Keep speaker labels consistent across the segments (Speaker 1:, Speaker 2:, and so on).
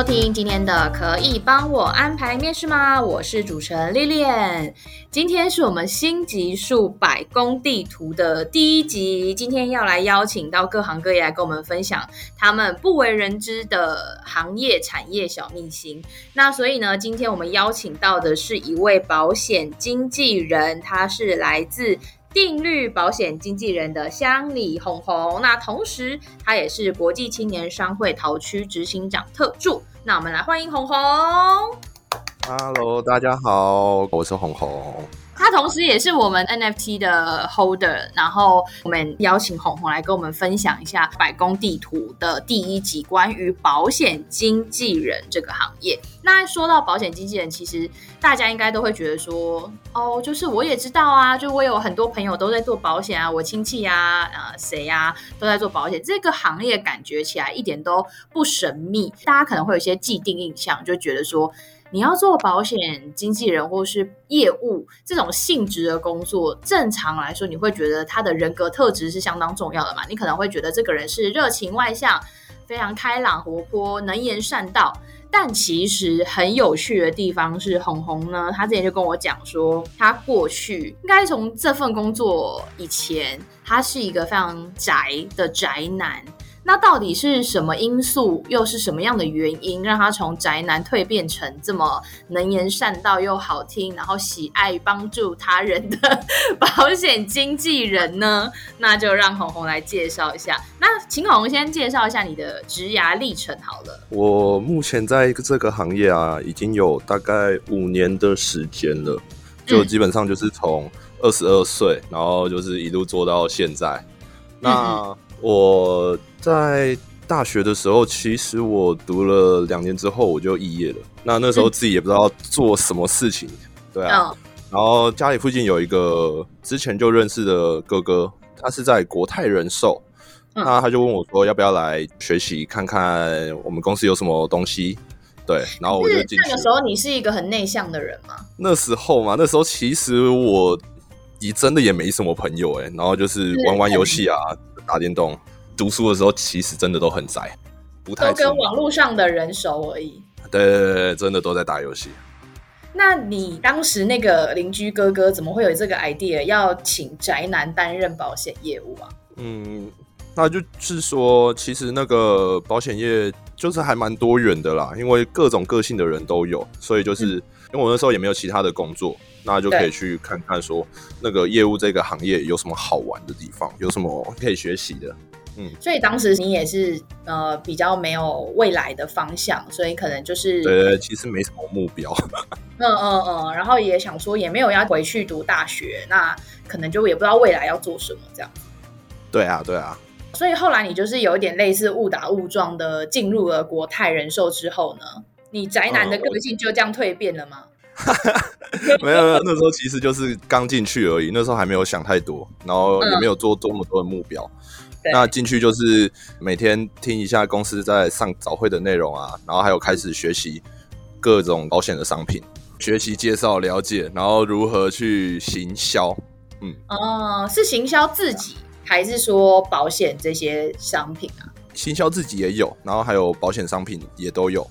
Speaker 1: 收听今天的可以帮我安排面试吗？我是主持人 Lilian，今天是我们新集数百工地图的第一集。今天要来邀请到各行各业来跟我们分享他们不为人知的行业产业小秘辛。那所以呢，今天我们邀请到的是一位保险经纪人，他是来自。定律保险经纪人的乡里红红，那同时他也是国际青年商会桃区执行长特助。那我们来欢迎红红。
Speaker 2: Hello，大家好，我是红红。
Speaker 1: 他同时也是我们 NFT 的 holder，然后我们邀请红红来跟我们分享一下百工地图的第一集，关于保险经纪人这个行业。那说到保险经纪人，其实大家应该都会觉得说，哦，就是我也知道啊，就我有很多朋友都在做保险啊，我亲戚啊，呃，谁呀都在做保险，这个行业感觉起来一点都不神秘，大家可能会有一些既定印象，就觉得说。你要做保险经纪人或是业务这种性质的工作，正常来说，你会觉得他的人格特质是相当重要的嘛？你可能会觉得这个人是热情外向、非常开朗活泼、能言善道。但其实很有趣的地方是，鸿鸿呢，他之前就跟我讲说，他过去应该从这份工作以前，他是一个非常宅的宅男。那到底是什么因素，又是什么样的原因，让他从宅男蜕变成这么能言善道又好听，然后喜爱帮助他人的 保险经纪人呢？那就让红红来介绍一下。那请红红先介绍一下你的职涯历程好了。
Speaker 2: 我目前在这个行业啊，已经有大概五年的时间了，就基本上就是从二十二岁，然后就是一路做到现在。那、嗯我在大学的时候，其实我读了两年之后我就肄业了。那那时候自己也不知道做什么事情，对啊。然后家里附近有一个之前就认识的哥哥，他是在国泰人寿，那他就问我说要不要来学习看看我们公司有什么东西。对，然后我就进去。
Speaker 1: 那个时候你是一个很内向的人吗？
Speaker 2: 那时候嘛，那时候其实我也真的也没什么朋友哎，然后就是玩玩游戏啊。打电动，读书的时候其实真的都很宅，不太
Speaker 1: 都跟网络上的人熟而已。
Speaker 2: 对对对，真的都在打游戏。
Speaker 1: 那你当时那个邻居哥哥怎么会有这个 idea 要请宅男担任保险业务啊？
Speaker 2: 嗯，那就是说，其实那个保险业就是还蛮多元的啦，因为各种个性的人都有，所以就是、嗯、因为我那时候也没有其他的工作。那就可以去看看说那个业务这个行业有什么好玩的地方，有什么可以学习的。嗯，
Speaker 1: 所以当时你也是呃比较没有未来的方向，所以可能就是
Speaker 2: 对对，其实没什么目标。
Speaker 1: 嗯嗯嗯，然后也想说也没有要回去读大学，那可能就也不知道未来要做什么这样。
Speaker 2: 对啊对啊，
Speaker 1: 所以后来你就是有一点类似误打误撞的进入了国泰人寿之后呢，你宅男的个性就这样蜕变了吗？
Speaker 2: 没有没有，那时候其实就是刚进去而已，那时候还没有想太多，然后也没有做这么多的目标。嗯、那进去就是每天听一下公司在上早会的内容啊，然后还有开始学习各种保险的商品，学习介绍了解，然后如何去行销。嗯，
Speaker 1: 哦，是行销自己还是说保险这些商品啊？
Speaker 2: 行销自己也有，然后还有保险商品也都有。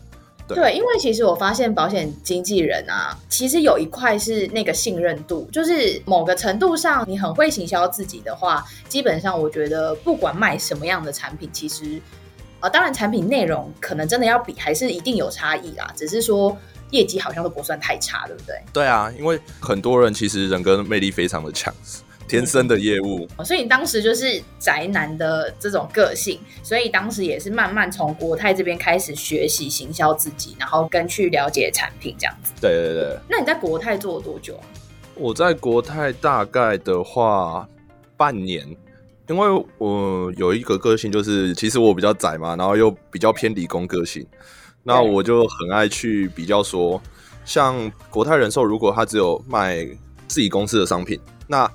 Speaker 1: 对，因为其实我发现保险经纪人啊，其实有一块是那个信任度，就是某个程度上，你很会行销自己的话，基本上我觉得不管卖什么样的产品，其实呃，当然产品内容可能真的要比，还是一定有差异啦，只是说业绩好像都不算太差，对不对？
Speaker 2: 对啊，因为很多人其实人格魅力非常的强。天生的业务，
Speaker 1: 所以你当时就是宅男的这种个性，所以当时也是慢慢从国泰这边开始学习行销自己，然后跟去了解产品这样子。
Speaker 2: 对对对。
Speaker 1: 那你在国泰做了多久啊？
Speaker 2: 我在国泰大概的话半年，因为我有一个个性就是，其实我比较宅嘛，然后又比较偏理工个性，那我就很爱去比较说，像国泰人寿，如果他只有卖。自己公司的商品。那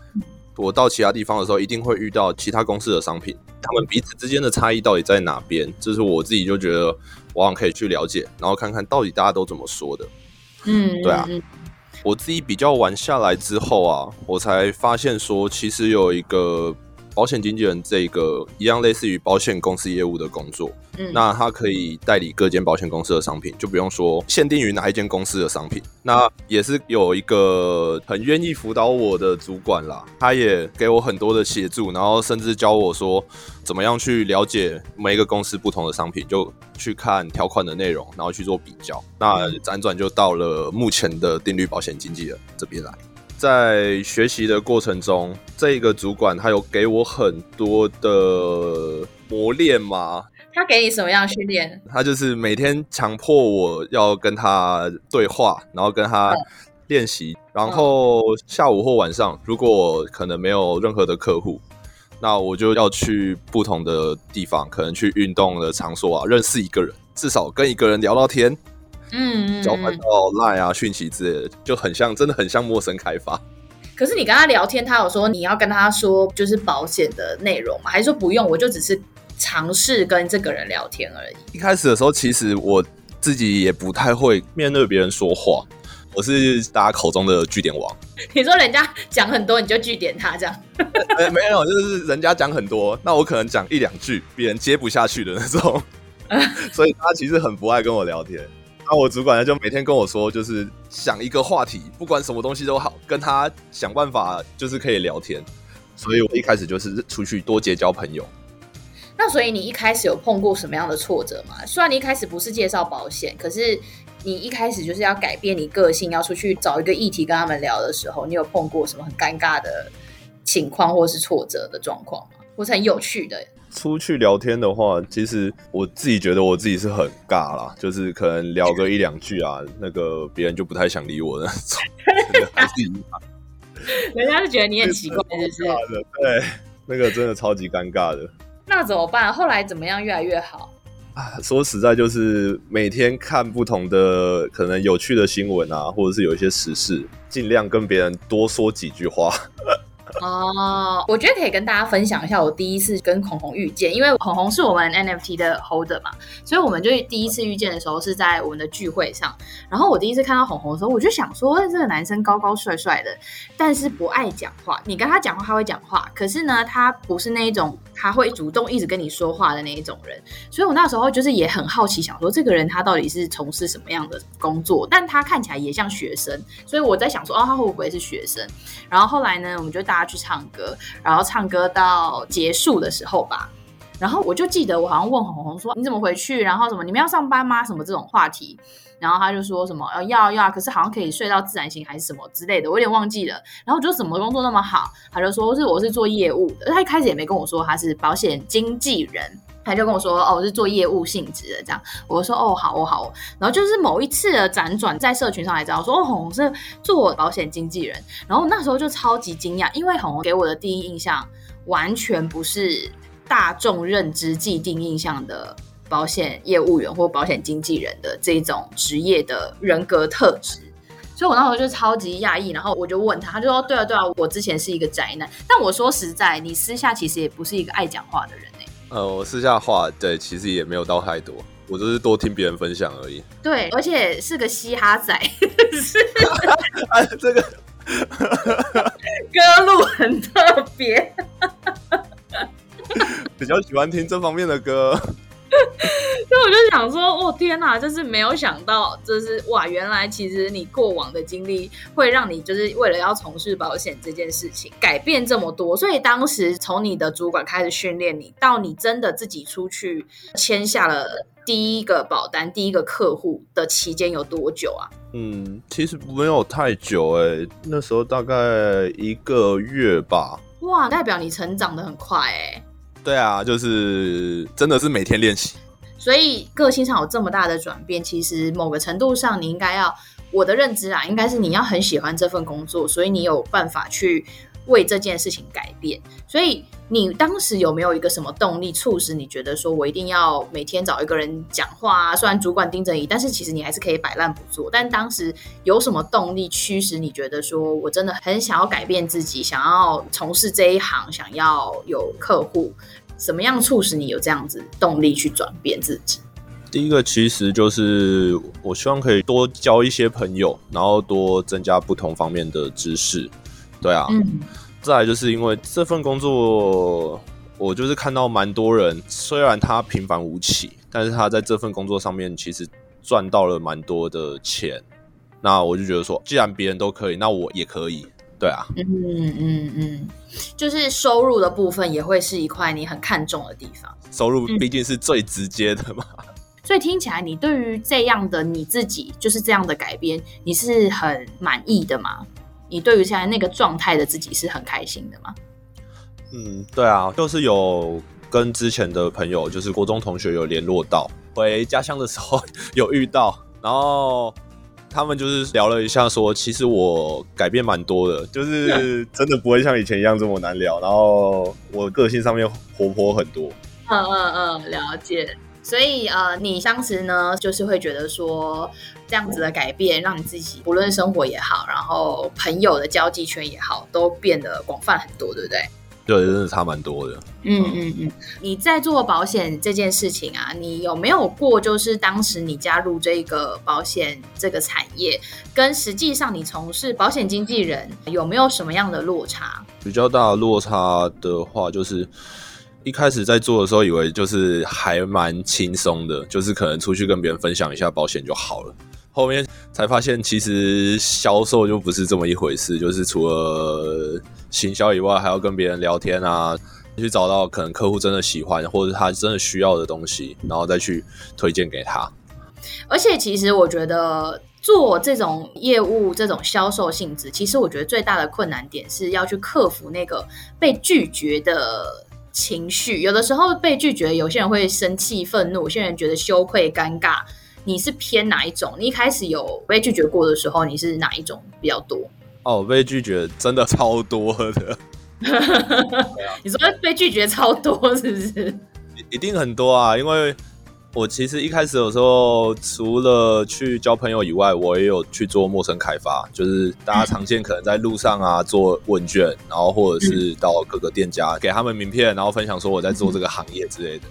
Speaker 2: 我到其他地方的时候，一定会遇到其他公司的商品，他们彼此之间的差异到底在哪边？这是我自己就觉得，往往可以去了解，然后看看到底大家都怎么说的。
Speaker 1: 嗯，
Speaker 2: 对啊。我自己比较玩下来之后啊，我才发现说，其实有一个。保险经纪人这个一样类似于保险公司业务的工作，嗯，那他可以代理各间保险公司的商品，就不用说限定于哪一间公司的商品。那也是有一个很愿意辅导我的主管啦，他也给我很多的协助，然后甚至教我说怎么样去了解每一个公司不同的商品，就去看条款的内容，然后去做比较。那辗转就到了目前的定律保险经纪人这边来。在学习的过程中，这个主管他有给我很多的磨练吗？
Speaker 1: 他给你什么样的训练？
Speaker 2: 他就是每天强迫我要跟他对话，然后跟他练习。嗯、然后下午或晚上，如果可能没有任何的客户，那我就要去不同的地方，可能去运动的场所啊，认识一个人，至少跟一个人聊聊天。嗯，交换到 Line 啊讯息之类的，就很像，真的很像陌生开发。
Speaker 1: 可是你跟他聊天，他有说你要跟他说就是保险的内容吗？还是说不用？我就只是尝试跟这个人聊天而已。
Speaker 2: 一开始的时候，其实我自己也不太会面对别人说话，我是大家口中的据点王。
Speaker 1: 你说人家讲很多，你就据点他这样？
Speaker 2: 欸、没有，就是人家讲很多，那我可能讲一两句，别人接不下去的那种。所以他其实很不爱跟我聊天。那我主管呢，就每天跟我说，就是想一个话题，不管什么东西都好，跟他想办法，就是可以聊天。所以我一开始就是出去多结交朋友。
Speaker 1: 那所以你一开始有碰过什么样的挫折吗？虽然你一开始不是介绍保险，可是你一开始就是要改变你个性，要出去找一个议题跟他们聊的时候，你有碰过什么很尴尬的情况或是挫折的状况吗？或是很有趣的？
Speaker 2: 出去聊天的话，其实我自己觉得我自己是很尬啦，就是可能聊个一两句啊，那个别人就不太想理我的那种，还是一样。
Speaker 1: 人家是觉得你很奇怪，是不是？
Speaker 2: 对，那个真的超级尴尬的。
Speaker 1: 那怎么办？后来怎么样越来越好？
Speaker 2: 啊，说实在，就是每天看不同的可能有趣的新闻啊，或者是有一些时事，尽量跟别人多说几句话。
Speaker 1: 哦，我觉得可以跟大家分享一下我第一次跟孔红遇见，因为红红是我们 NFT 的 holder 嘛，所以我们就第一次遇见的时候是在我们的聚会上。然后我第一次看到红红的时候，我就想说，这个男生高高帅帅的，但是不爱讲话。你跟他讲话，他会讲话，可是呢，他不是那一种他会主动一直跟你说话的那一种人。所以我那时候就是也很好奇，想说这个人他到底是从事什么样的工作？但他看起来也像学生，所以我在想说，哦，他会不会是学生？然后后来呢，我们就大家去去唱歌，然后唱歌到结束的时候吧，然后我就记得我好像问红红说，你怎么回去？然后什么你们要上班吗？什么这种话题，然后他就说什么要要要，可是好像可以睡到自然醒还是什么之类的，我有点忘记了。然后我就什么工作那么好？他就说是我是做业务的，他一开始也没跟我说他是保险经纪人。他就跟我说：“哦，我是做业务性质的，这样。”我说：“哦，好哦，好。”然后就是某一次的辗转，在社群上来知道说：“哦，红红是做保险经纪人。”然后那时候就超级惊讶，因为红红给我的第一印象完全不是大众认知既定印象的保险业务员或保险经纪人的这种职业的人格特质，所以我那时候就超级讶异。然后我就问他，他就说：“对啊，对啊，我之前是一个宅男。”但我说实在，你私下其实也不是一个爱讲话的人。
Speaker 2: 呃，我私下话对，其实也没有到太多，我就是多听别人分享而已。
Speaker 1: 对，而且是个嘻哈仔，是
Speaker 2: 啊，这个
Speaker 1: 歌路很特别，
Speaker 2: 比较喜欢听这方面的歌。
Speaker 1: 所以我就想说，哦天哪，就是没有想到，就是哇，原来其实你过往的经历会让你就是为了要从事保险这件事情改变这么多。所以当时从你的主管开始训练你，到你真的自己出去签下了第一个保单、第一个客户的期间有多久啊？
Speaker 2: 嗯，其实没有太久哎、欸，那时候大概一个月吧。
Speaker 1: 哇，代表你成长的很快哎、欸。
Speaker 2: 对啊，就是真的是每天练习，
Speaker 1: 所以个性上有这么大的转变，其实某个程度上你应该要，我的认知啊，应该是你要很喜欢这份工作，所以你有办法去为这件事情改变。所以你当时有没有一个什么动力促使你觉得说我一定要每天找一个人讲话啊？虽然主管盯着你，但是其实你还是可以摆烂不做。但当时有什么动力驱使你觉得说我真的很想要改变自己，想要从事这一行，想要有客户？什么样促使你有这样子动力去转变自己？
Speaker 2: 第一个其实就是我希望可以多交一些朋友，然后多增加不同方面的知识。对啊，嗯，再来就是因为这份工作，我就是看到蛮多人，虽然他平凡无奇，但是他在这份工作上面其实赚到了蛮多的钱。那我就觉得说，既然别人都可以，那我也可以。对啊，
Speaker 1: 嗯嗯嗯，就是收入的部分也会是一块你很看重的地方。
Speaker 2: 收入毕竟是最直接的嘛。嗯，
Speaker 1: 所以听起来你对于这样的你自己，就是这样的改变，你是很满意的吗？你对于现在那个状态的自己是很开心的吗？
Speaker 2: 嗯，对啊，就是有跟之前的朋友，就是国中同学有联络到，回家乡的时候 有遇到，然后。他们就是聊了一下，说其实我改变蛮多的，就是 真的不会像以前一样这么难聊。然后我个性上面活泼很多。
Speaker 1: 嗯嗯嗯，了解。所以呃，你当时呢，就是会觉得说这样子的改变，让你自己不论生活也好，然后朋友的交际圈也好，都变得广泛很多，对不对？
Speaker 2: 对，真的差蛮多的。
Speaker 1: 嗯嗯嗯，你在做保险这件事情啊，你有没有过就是当时你加入这个保险这个产业，跟实际上你从事保险经纪人有没有什么样的落差？
Speaker 2: 比较大的落差的话，就是一开始在做的时候，以为就是还蛮轻松的，就是可能出去跟别人分享一下保险就好了。后面才发现，其实销售就不是这么一回事，就是除了行销以外，还要跟别人聊天啊，去找到可能客户真的喜欢或者他真的需要的东西，然后再去推荐给他。
Speaker 1: 而且，其实我觉得做这种业务、这种销售性质，其实我觉得最大的困难点是要去克服那个被拒绝的情绪。有的时候被拒绝，有些人会生气、愤怒，有些人觉得羞愧、尴尬。你是偏哪一种？你一开始有被拒绝过的时候，你是哪一种比较多？
Speaker 2: 哦，被拒绝真的超多的。
Speaker 1: 你说被拒绝超多是不是？
Speaker 2: 一定很多啊，因为我其实一开始有时候除了去交朋友以外，我也有去做陌生开发，就是大家常见可能在路上啊做问卷，然后或者是到各个店家给他们名片，然后分享说我在做这个行业之类的。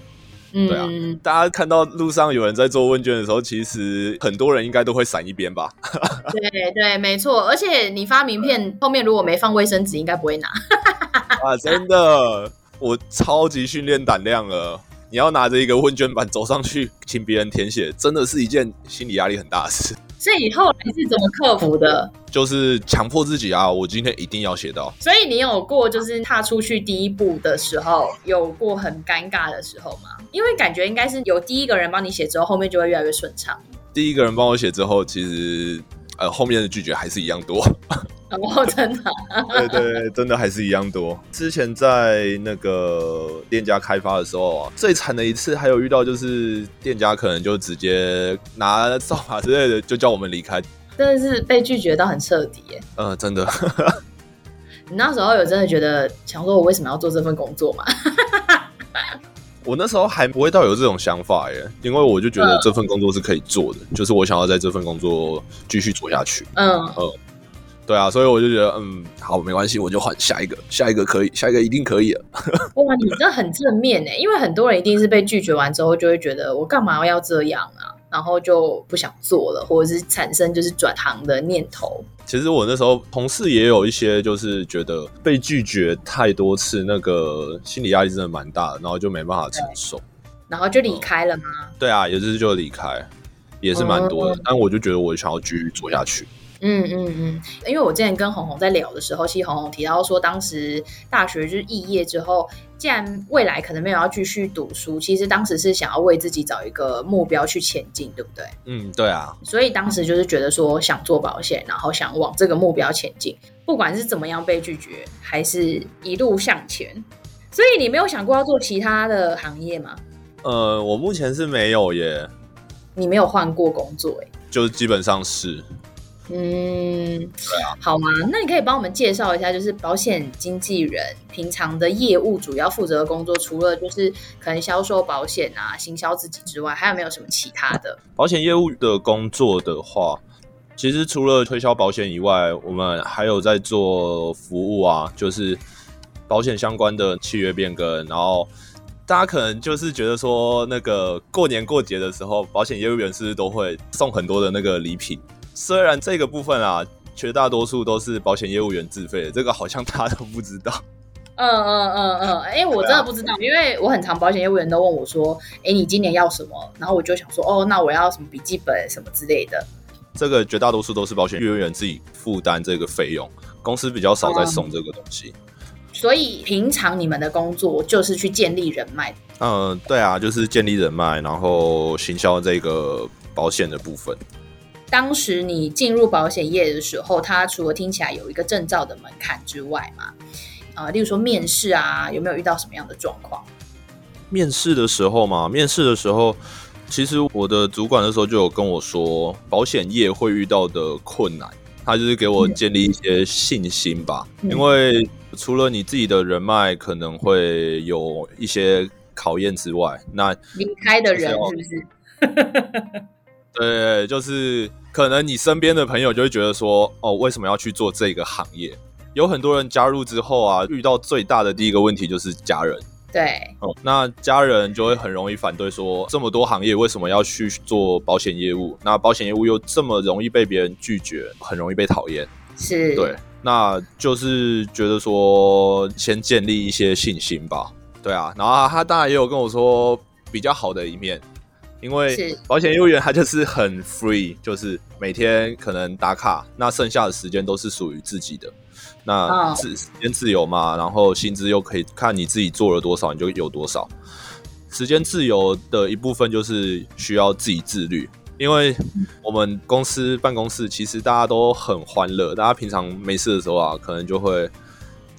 Speaker 2: 对啊，大家看到路上有人在做问卷的时候，其实很多人应该都会闪一边吧？
Speaker 1: 对对，没错。而且你发名片后面如果没放卫生纸，应该不会拿。
Speaker 2: 啊，真的，我超级训练胆量了。你要拿着一个问卷板走上去，请别人填写，真的是一件心理压力很大的事。
Speaker 1: 所以后来是怎么克服的？
Speaker 2: 就是强迫自己啊，我今天一定要写到。
Speaker 1: 所以你有过就是踏出去第一步的时候，有过很尴尬的时候吗？因为感觉应该是有第一个人帮你写之后，后面就会越来越顺畅。
Speaker 2: 第一个人帮我写之后，其实呃后面的拒绝还是一样多。
Speaker 1: 哦，真的？
Speaker 2: 对对对，真的还是一样多。之前在那个店家开发的时候啊，最惨的一次还有遇到，就是店家可能就直接拿扫把之类的就叫我们离开，
Speaker 1: 真的是被拒绝到很彻底耶。
Speaker 2: 嗯，真的。
Speaker 1: 你那时候有真的觉得想说，我为什么要做这份工作吗？
Speaker 2: 我那时候还不会到有这种想法耶，因为我就觉得这份工作是可以做的，嗯、就是我想要在这份工作继续做下去。嗯嗯。对啊，所以我就觉得，嗯，好，没关系，我就换下一个，下一个可以，下一个一定可以了。
Speaker 1: 哇，你这很正面哎，因为很多人一定是被拒绝完之后，就会觉得我干嘛要这样啊，然后就不想做了，或者是产生就是转行的念头。
Speaker 2: 其实我那时候同事也有一些，就是觉得被拒绝太多次，那个心理压力真的蛮大的，然后就没办法承受，
Speaker 1: 然后就离开了吗？
Speaker 2: 嗯，对啊，也是就离开，也是蛮多的，嗯，但我就觉得我想要继续做下去。
Speaker 1: 嗯嗯嗯，因为我之前跟红红在聊的时候，其实红红提到说，当时大学就是肄业之后，既然未来可能没有要继续读书，其实当时是想要为自己找一个目标去前进，对不对？
Speaker 2: 嗯，对啊。
Speaker 1: 所以当时就是觉得说想做保险，然后想往这个目标前进，不管是怎么样被拒绝，还是一路向前。所以你没有想过要做其他的行业吗？
Speaker 2: 呃，我目前是没有耶。
Speaker 1: 你没有换过工作耶？
Speaker 2: 就基本上是。
Speaker 1: 嗯，对啊，好吗？那你可以帮我们介绍一下，就是保险经纪人平常的业务主要负责的工作，除了就是可能销售保险啊、行销自己之外，还有没有什么其他的？
Speaker 2: 保险业务的工作的话，其实除了推销保险以外，我们还有在做服务啊，就是保险相关的契约变更。然后大家可能就是觉得说，那个过年过节的时候，保险业务员是不是都会送很多的那个礼品？虽然这个部分啊，绝大多数都是保险业务员自费的，这个好像大家都不知道。
Speaker 1: 嗯嗯嗯嗯，哎、欸，我真的不知道，啊、因为我很常保险业务员都问我说，哎、欸，你今年要什么？然后我就想说，哦，那我要什么笔记本什么之类的。
Speaker 2: 这个绝大多数都是保险业务员自己负担这个费用，公司比较少在送这个东西。
Speaker 1: 嗯、所以平常你们的工作就是去建立人脉。
Speaker 2: 嗯，对啊，就是建立人脉，然后行销这个保险的部分。
Speaker 1: 当时你进入保险业的时候，它除了听起来有一个证照的门槛之外嘛，呃，例如说面试啊，有没有遇到什么样的状况？
Speaker 2: 面试的时候嘛，面试的时候，其实我的主管那时候就有跟我说，保险业会遇到的困难，他就是给我建立一些信心吧。嗯、因为除了你自己的人脉可能会有一些考验之外，那
Speaker 1: 离开的人是不是？
Speaker 2: 对，就是。可能你身边的朋友就会觉得说，哦，为什么要去做这个行业？有很多人加入之后啊，遇到最大的第一个问题就是家人。
Speaker 1: 对，
Speaker 2: 哦，那家人就会很容易反对说，这么多行业为什么要去做保险业务？那保险业务又这么容易被别人拒绝，很容易被讨厌。
Speaker 1: 是，
Speaker 2: 对，那就是觉得说，先建立一些信心吧。对啊，然后他当然也有跟我说比较好的一面。因为保险业务员他就是很 free，就是每天可能打卡，那剩下的时间都是属于自己的，那自时间自由嘛，然后薪资又可以看你自己做了多少，你就有多少。时间自由的一部分就是需要自己自律，因为我们公司办公室其实大家都很欢乐，大家平常没事的时候啊，可能就会。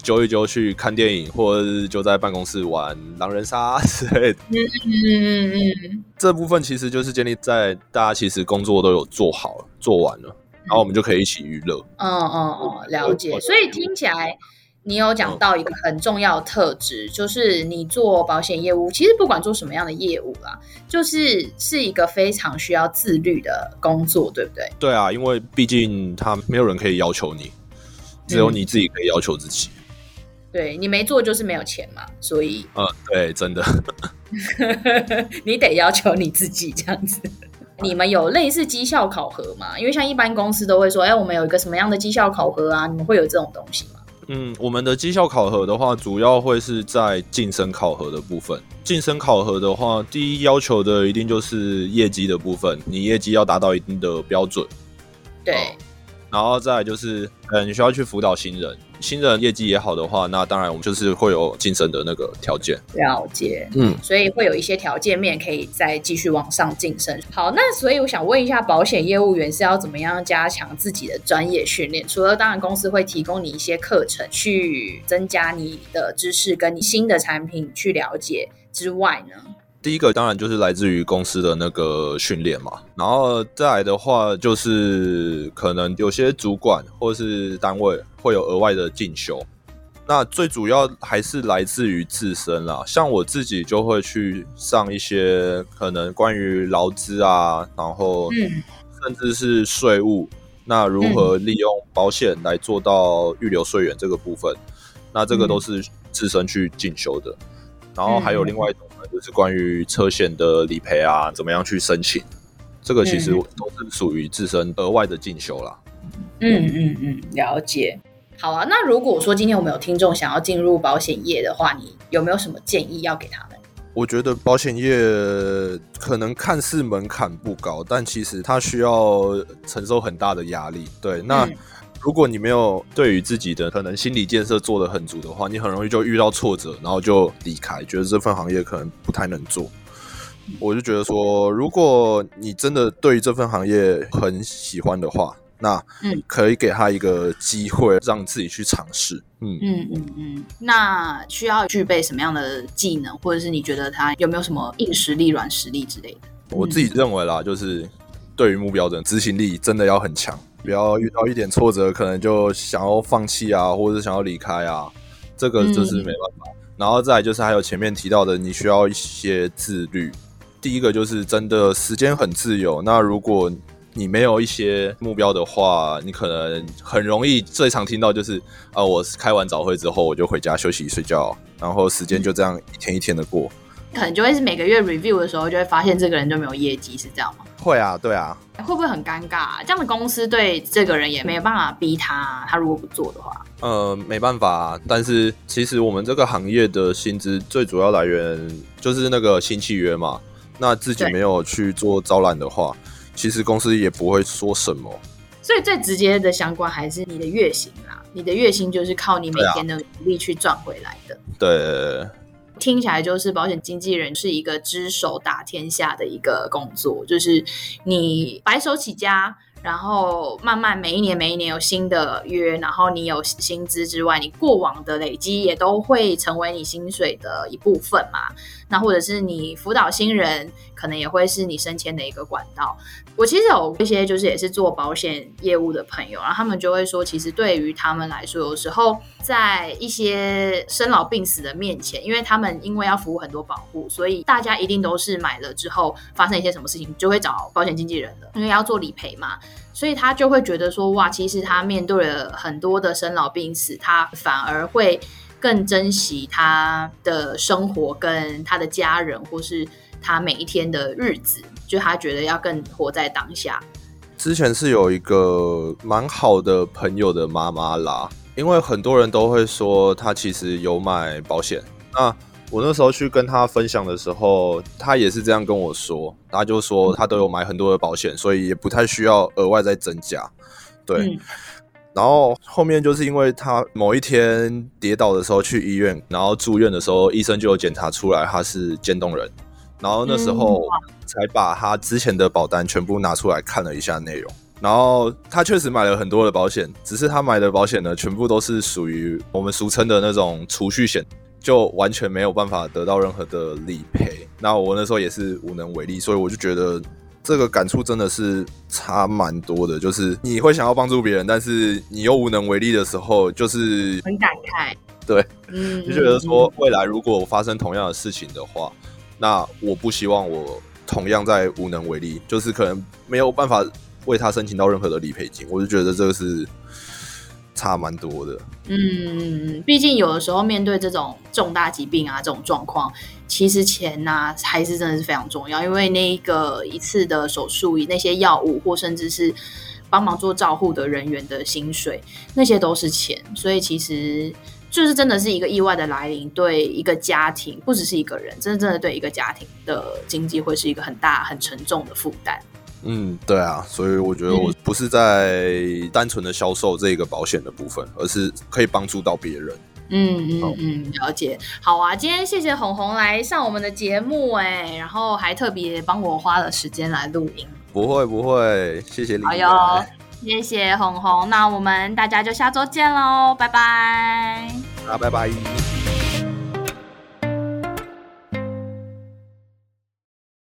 Speaker 2: 揪一揪去看电影，或者是就在办公室玩狼人杀 之类的。嗯嗯嗯嗯，这部分其实就是建立在大家其实工作都有做好了，做完了，然后我们就可以一起娱乐。
Speaker 1: 嗯嗯嗯，了解。所以听起来你有讲到一个很重要的特质，就是你做保险业务，其实不管做什么样的业务啦，就是是一个非常需要自律的工作，对不对？
Speaker 2: 对啊，因为毕竟他没有人可以要求你，只有你自己可以要求自己。
Speaker 1: 对，你没做就是没有钱嘛，所以，
Speaker 2: 嗯，对，真的，
Speaker 1: 你得要求你自己这样子。你们有类似绩效考核吗？因为像一般公司都会说，哎，我们有一个什么样的绩效考核啊？你们会有这种东西吗？
Speaker 2: 嗯，我们的绩效考核的话，主要会是在晋升考核的部分。晋升考核的话，第一要求的一定就是业绩的部分，你业绩要达到一定的标准。
Speaker 1: 对。
Speaker 2: 然后再来就是，嗯，你需要去辅导新人，新人业绩也好的话，那当然我们就是会有晋升的那个条件。
Speaker 1: 了解，嗯，所以会有一些条件面可以再继续往上晋升。好，那所以我想问一下，保险业务员是要怎么样加强自己的专业训练？除了当然公司会提供你一些课程去增加你的知识，跟你新的产品去了解之外呢？
Speaker 2: 第一个当然就是来自于公司的那个训练嘛，然后再来的话就是可能有些主管或是单位会有额外的进修，那最主要还是来自于自身啦。像我自己就会去上一些可能关于劳资啊，然后甚至是税务，那如何利用保险来做到预留税源这个部分，那这个都是自身去进修的。然后还有另外一种。就是关于车险的理赔啊，怎么样去申请？这个其实都是属于自身额外的进修啦。
Speaker 1: 嗯嗯嗯，了解。好啊，那如果说今天我们有听众想要进入保险业的话，你有没有什么建议要给他们？
Speaker 2: 我觉得保险业可能看似门槛不高，但其实它需要承受很大的压力。对，那。嗯如果你没有对于自己的可能心理建设做得很足的话，你很容易就遇到挫折，然后就离开，觉得这份行业可能不太能做。我就觉得说，如果你真的对于这份行业很喜欢的话，那可以给他一个机会，让自己去尝试。嗯
Speaker 1: 嗯嗯嗯。那需要具备什么样的技能，或者是你觉得他有没有什么硬实力、软实力之类的？
Speaker 2: 我自己认为啦，就是对于目标的执行力真的要很强。不要遇到一点挫折，可能就想要放弃啊，或者是想要离开啊，这个就是没办法。嗯、然后再来就是还有前面提到的，你需要一些自律。第一个就是真的时间很自由，那如果你没有一些目标的话，你可能很容易最常听到就是啊，我开完早会之后我就回家休息睡觉，然后时间就这样一天一天的过。
Speaker 1: 可能就会是每个月 review 的时候，就会发现这个人就没有业绩，是这样吗？
Speaker 2: 会啊，对啊。
Speaker 1: 会不会很尴尬啊？这样的公司对这个人也没有办法逼他，他如果不做的话，
Speaker 2: 呃，没办法啊。但是其实我们这个行业的薪资最主要来源就是那个新契约嘛。那自己没有去做招揽的话，其实公司也不会说什么。
Speaker 1: 所以最直接的相关还是你的月薪啦。你的月薪就是靠你每天的努力去赚回来的。
Speaker 2: 对。
Speaker 1: 听起来就是保险经纪人是一个只手打天下的一个工作，就是你白手起家，然后慢慢每一年每一年有新的约，然后你有薪资之外，你过往的累积也都会成为你薪水的一部分嘛。那或者是你辅导新人，可能也会是你升迁的一个管道。我其实有一些就是也是做保险业务的朋友，然后他们就会说，其实对于他们来说，有时候在一些生老病死的面前，因为他们因为要服务很多保护，所以大家一定都是买了之后发生一些什么事情，就会找保险经纪人了，因为要做理赔嘛，所以他就会觉得说，哇，其实他面对了很多的生老病死，他反而会更珍惜他的生活跟他的家人，或是他每一天的日子。就他觉得要更活在当下。
Speaker 2: 之前是有一个蛮好的朋友的妈妈啦，因为很多人都会说他其实有买保险。那我那时候去跟他分享的时候，他也是这样跟我说，他就说他都有买很多的保险，所以也不太需要额外再增加。对。嗯。然后后面就是因为他某一天跌倒的时候去医院，然后住院的时候，医生就有检查出来他是渐冻人。然后那时候才把他之前的保单全部拿出来看了一下内容，然后他确实买了很多的保险，只是他买的保险呢，全部都是属于我们俗称的那种储蓄险，就完全没有办法得到任何的理赔。那我那时候也是无能为力，所以我就觉得这个感触真的是差蛮多的，就是你会想要帮助别人，但是你又无能为力的时候，就是
Speaker 1: 很感慨。
Speaker 2: 对，嗯，就觉得说未来如果发生同样的事情的话。那我不希望我同样在无能为力，就是可能没有办法为他申请到任何的理赔金，我就觉得这个是差蛮多的。
Speaker 1: 嗯，毕竟有的时候面对这种重大疾病啊，这种状况，其实钱呐、啊、还是真的是非常重要，因为那一个一次的手术，以那些药物或甚至是帮忙做照护的人员的薪水，那些都是钱，所以其实。就是真的是一个意外的来临，对一个家庭，不只是一个人，真的真的对一个家庭的经济会是一个很大很沉重的负担。
Speaker 2: 嗯，对啊，所以我觉得我不是在单纯的销售这个保险的部分，而是可以帮助到别人。
Speaker 1: 嗯嗯嗯，了解。好啊，今天谢谢红红来上我们的节目，哎，然后还特别帮我花了时间来录音。
Speaker 2: 不会不会，谢谢你。
Speaker 1: 好哟。谢谢红红，那我们大家就下周见喽，拜拜。
Speaker 2: 好，拜拜。